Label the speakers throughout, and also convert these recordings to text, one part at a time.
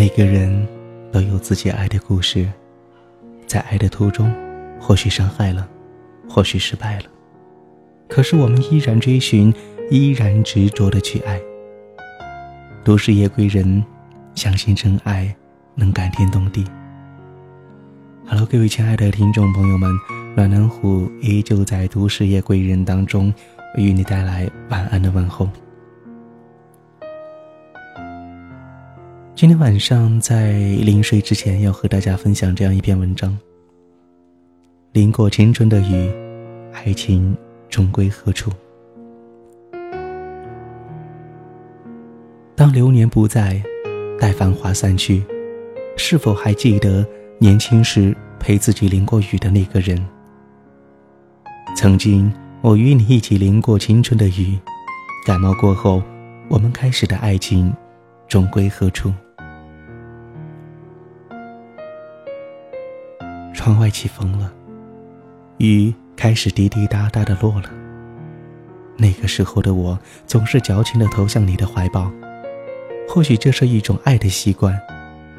Speaker 1: 每个人都有自己爱的故事，在爱的途中，或许伤害了，或许失败了，可是我们依然追寻，依然执着的去爱。都市夜归人，相信真爱能感天动地。Hello，各位亲爱的听众朋友们，暖暖虎依旧在都市夜归人当中，与你带来晚安的问候。今天晚上在临睡之前，要和大家分享这样一篇文章：淋过青春的雨，爱情终归何处？当流年不在，待繁华散去，是否还记得年轻时陪自己淋过雨的那个人？曾经，我与你一起淋过青春的雨，感冒过后，我们开始的爱情，终归何处？窗外起风了，雨开始滴滴答答的落了。那个时候的我，总是矫情的投向你的怀抱。或许这是一种爱的习惯，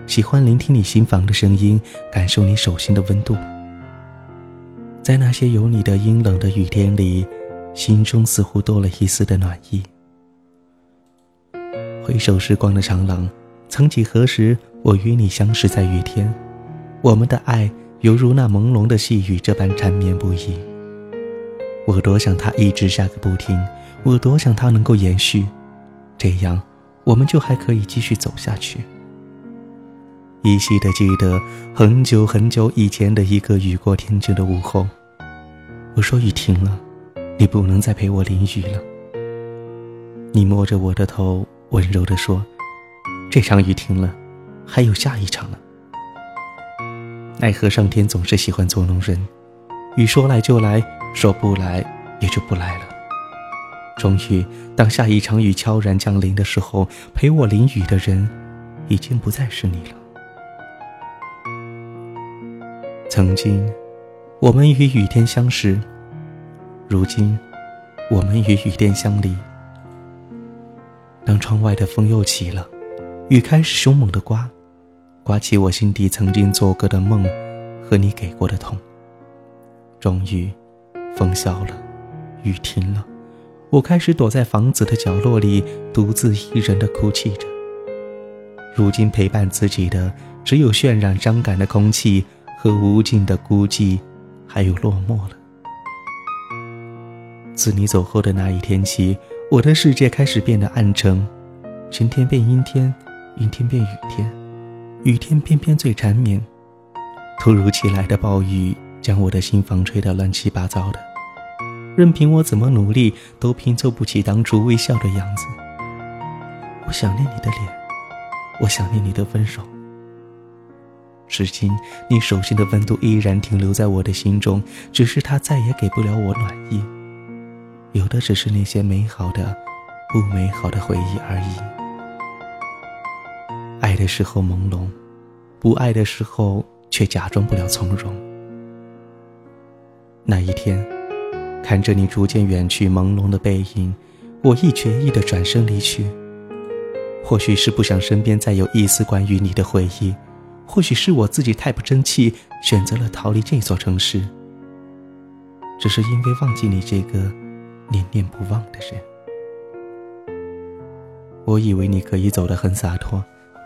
Speaker 1: 喜欢聆听你心房的声音，感受你手心的温度。在那些有你的阴冷的雨天里，心中似乎多了一丝的暖意。回首时光的长廊，曾几何时，我与你相识在雨天，我们的爱犹如那朦胧的细雨这般缠绵不已。我多想它一直下个不停，我多想它能够延续，这样。我们就还可以继续走下去。依稀的记得很久很久以前的一个雨过天晴的午后，我说雨停了，你不能再陪我淋雨了。你摸着我的头，温柔地说：“这场雨停了，还有下一场呢。”奈何上天总是喜欢捉弄人，雨说来就来，说不来也就不来了。终于，当下一场雨悄然降临的时候，陪我淋雨的人，已经不再是你了。曾经，我们与雨天相识；如今，我们与雨天相离。当窗外的风又起了，雨开始凶猛的刮，刮起我心底曾经做过的梦，和你给过的痛。终于，风消了，雨停了。我开始躲在房子的角落里，独自一人的哭泣着。如今陪伴自己的，只有渲染伤感的空气和无尽的孤寂，还有落寞了。自你走后的那一天起，我的世界开始变得暗沉，晴天变阴天，阴天变雨天，雨天偏偏最缠绵。突如其来的暴雨将我的心房吹得乱七八糟的。任凭我怎么努力，都拼凑不起当初微笑的样子。我想念你的脸，我想念你的温柔。至今，你手心的温度依然停留在我的心中，只是它再也给不了我暖意。有的只是那些美好的、不美好的回忆而已。爱的时候朦胧，不爱的时候却假装不了从容。那一天。看着你逐渐远去，朦胧的背影，我一决意的转身离去。或许是不想身边再有一丝关于你的回忆，或许是我自己太不争气，选择了逃离这座城市。只是因为忘记你这个念念不忘的人。我以为你可以走得很洒脱，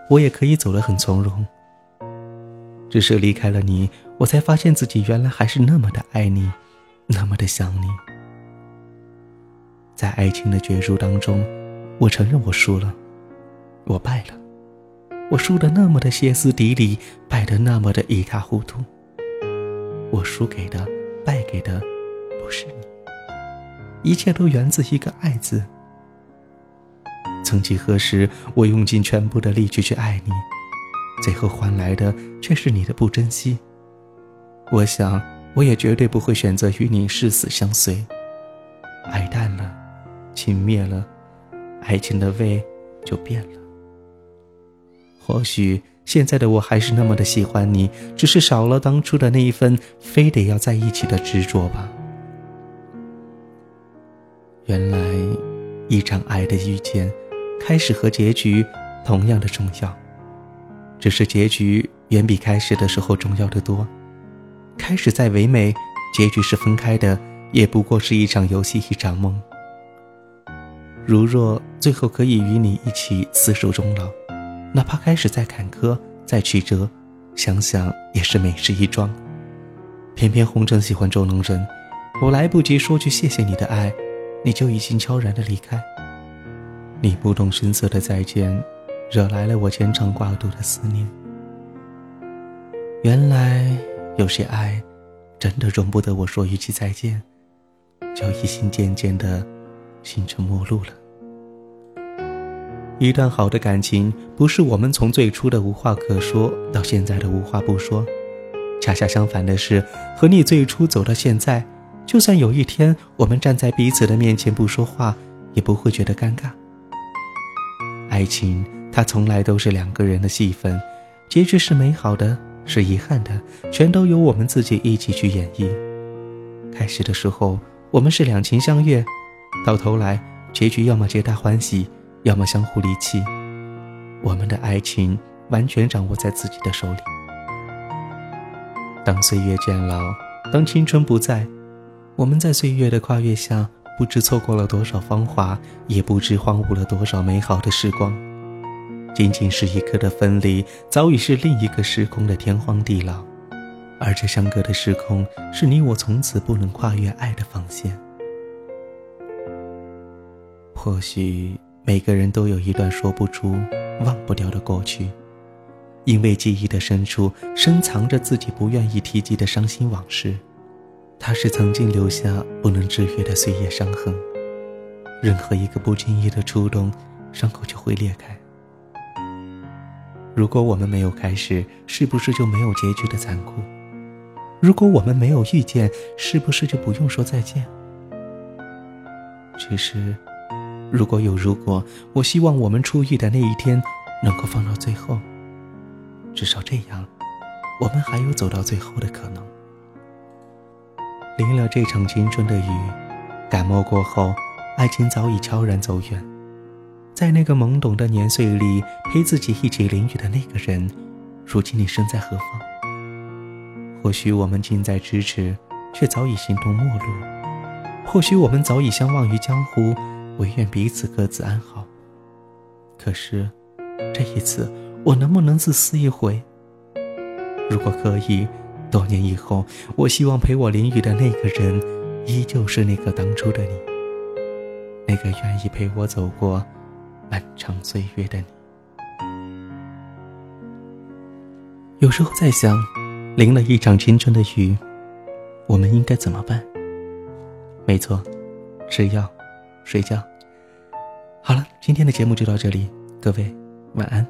Speaker 1: 我也可以走得很从容。只是离开了你，我才发现自己原来还是那么的爱你。那么的想你，在爱情的角逐当中，我承认我输了，我败了，我输得那么的歇斯底里，败得那么的一塌糊涂。我输给的、败给的，不是，一切都源自一个“爱”字。曾几何时，我用尽全部的力气去爱你，最后换来的却是你的不珍惜。我想。我也绝对不会选择与你誓死相随。爱淡了，情灭了，爱情的味就变了。或许现在的我还是那么的喜欢你，只是少了当初的那一份非得要在一起的执着吧。原来，一场爱的遇见，开始和结局同样的重要。只是结局远比开始的时候重要的多。开始再唯美，结局是分开的，也不过是一场游戏，一场梦。如若最后可以与你一起厮守终老，哪怕开始再坎坷、再曲折，想想也是美事一桩。偏偏红尘喜欢捉弄人，我来不及说句谢谢你的爱，你就已经悄然的离开。你不动声色的再见，惹来了我牵肠挂肚的思念。原来有些爱，真的容不得我说一句再见，就已经渐渐的形成陌路了。一段好的感情，不是我们从最初的无话可说到现在的无话不说，恰恰相反的是，和你最初走到现在，就算有一天我们站在彼此的面前不说话，也不会觉得尴尬。爱情，它从来都是两个人的戏份，结局是美好的，是遗憾的，全都由我们自己一起去演绎。开始的时候，我们是两情相悦，到头来，结局要么皆大欢喜。要么相互离弃，我们的爱情完全掌握在自己的手里。当岁月渐老，当青春不在，我们在岁月的跨越下，不知错过了多少芳华，也不知荒芜了多少美好的时光。仅仅是一刻的分离，早已是另一个时空的天荒地老。而这相隔的时空，是你我从此不能跨越爱的防线。或许。每个人都有一段说不出、忘不掉的过去，因为记忆的深处深藏着自己不愿意提及的伤心往事，它是曾经留下不能治愈的岁月伤痕。任何一个不经意的触动，伤口就会裂开。如果我们没有开始，是不是就没有结局的残酷？如果我们没有遇见，是不是就不用说再见？其实。如果有如果，我希望我们初遇的那一天能够放到最后。至少这样，我们还有走到最后的可能。淋了这场青春的雨，感冒过后，爱情早已悄然走远。在那个懵懂的年岁里，陪自己一起淋雨的那个人，如今你身在何方？或许我们近在咫尺，却早已形同陌路；或许我们早已相忘于江湖。唯愿彼此各自安好。可是，这一次我能不能自私一回？如果可以，多年以后，我希望陪我淋雨的那个人，依旧是那个当初的你，那个愿意陪我走过漫长岁月的你。有时候在想，淋了一场青春的雨，我们应该怎么办？没错，吃药。睡觉。好了，今天的节目就到这里，各位晚安。